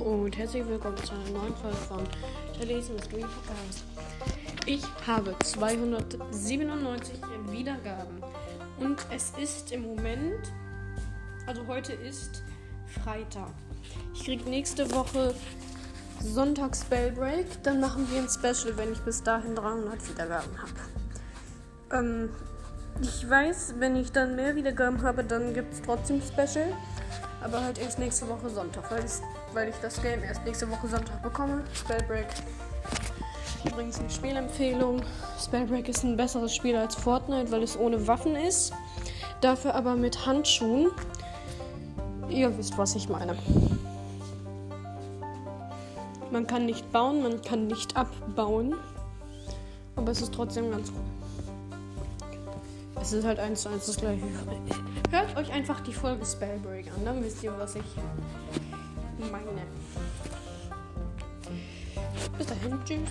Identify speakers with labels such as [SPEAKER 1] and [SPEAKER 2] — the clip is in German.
[SPEAKER 1] herzlich willkommen zu einer neuen Folge von Charlie's Mystery Podcast. Ich habe 297 Wiedergaben und es ist im Moment, also heute ist Freitag. Ich kriege nächste Woche Sonntag Spellbreak, dann machen wir ein Special, wenn ich bis dahin 300 Wiedergaben habe. Ähm, ich weiß, wenn ich dann mehr Wiedergaben habe, dann gibt es trotzdem Special. Aber halt erst nächste Woche Sonntag, weil, weil ich das Game erst nächste Woche Sonntag bekomme. Spellbreak. Übrigens eine Spielempfehlung. Spellbreak ist ein besseres Spiel als Fortnite, weil es ohne Waffen ist. Dafür aber mit Handschuhen. Ihr wisst, was ich meine. Man kann nicht bauen, man kann nicht abbauen. Aber es ist trotzdem ganz cool. Es ist halt eins zu eins das gleiche. Hört euch einfach die Folge Spellbreak an, dann wisst ihr, was ich meine. Bis dahin, tschüss.